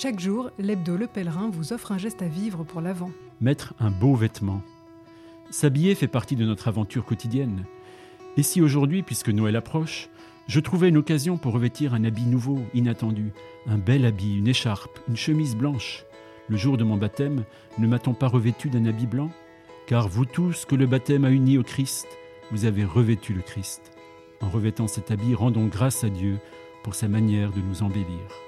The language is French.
Chaque jour, l'hebdo Le Pèlerin vous offre un geste à vivre pour l'avant. Mettre un beau vêtement. S'habiller fait partie de notre aventure quotidienne. Et si aujourd'hui, puisque Noël approche, je trouvais une occasion pour revêtir un habit nouveau, inattendu, un bel habit, une écharpe, une chemise blanche. Le jour de mon baptême, ne m'a-t-on pas revêtu d'un habit blanc? Car vous tous que le baptême a unis au Christ, vous avez revêtu le Christ. En revêtant cet habit, rendons grâce à Dieu pour sa manière de nous embellir.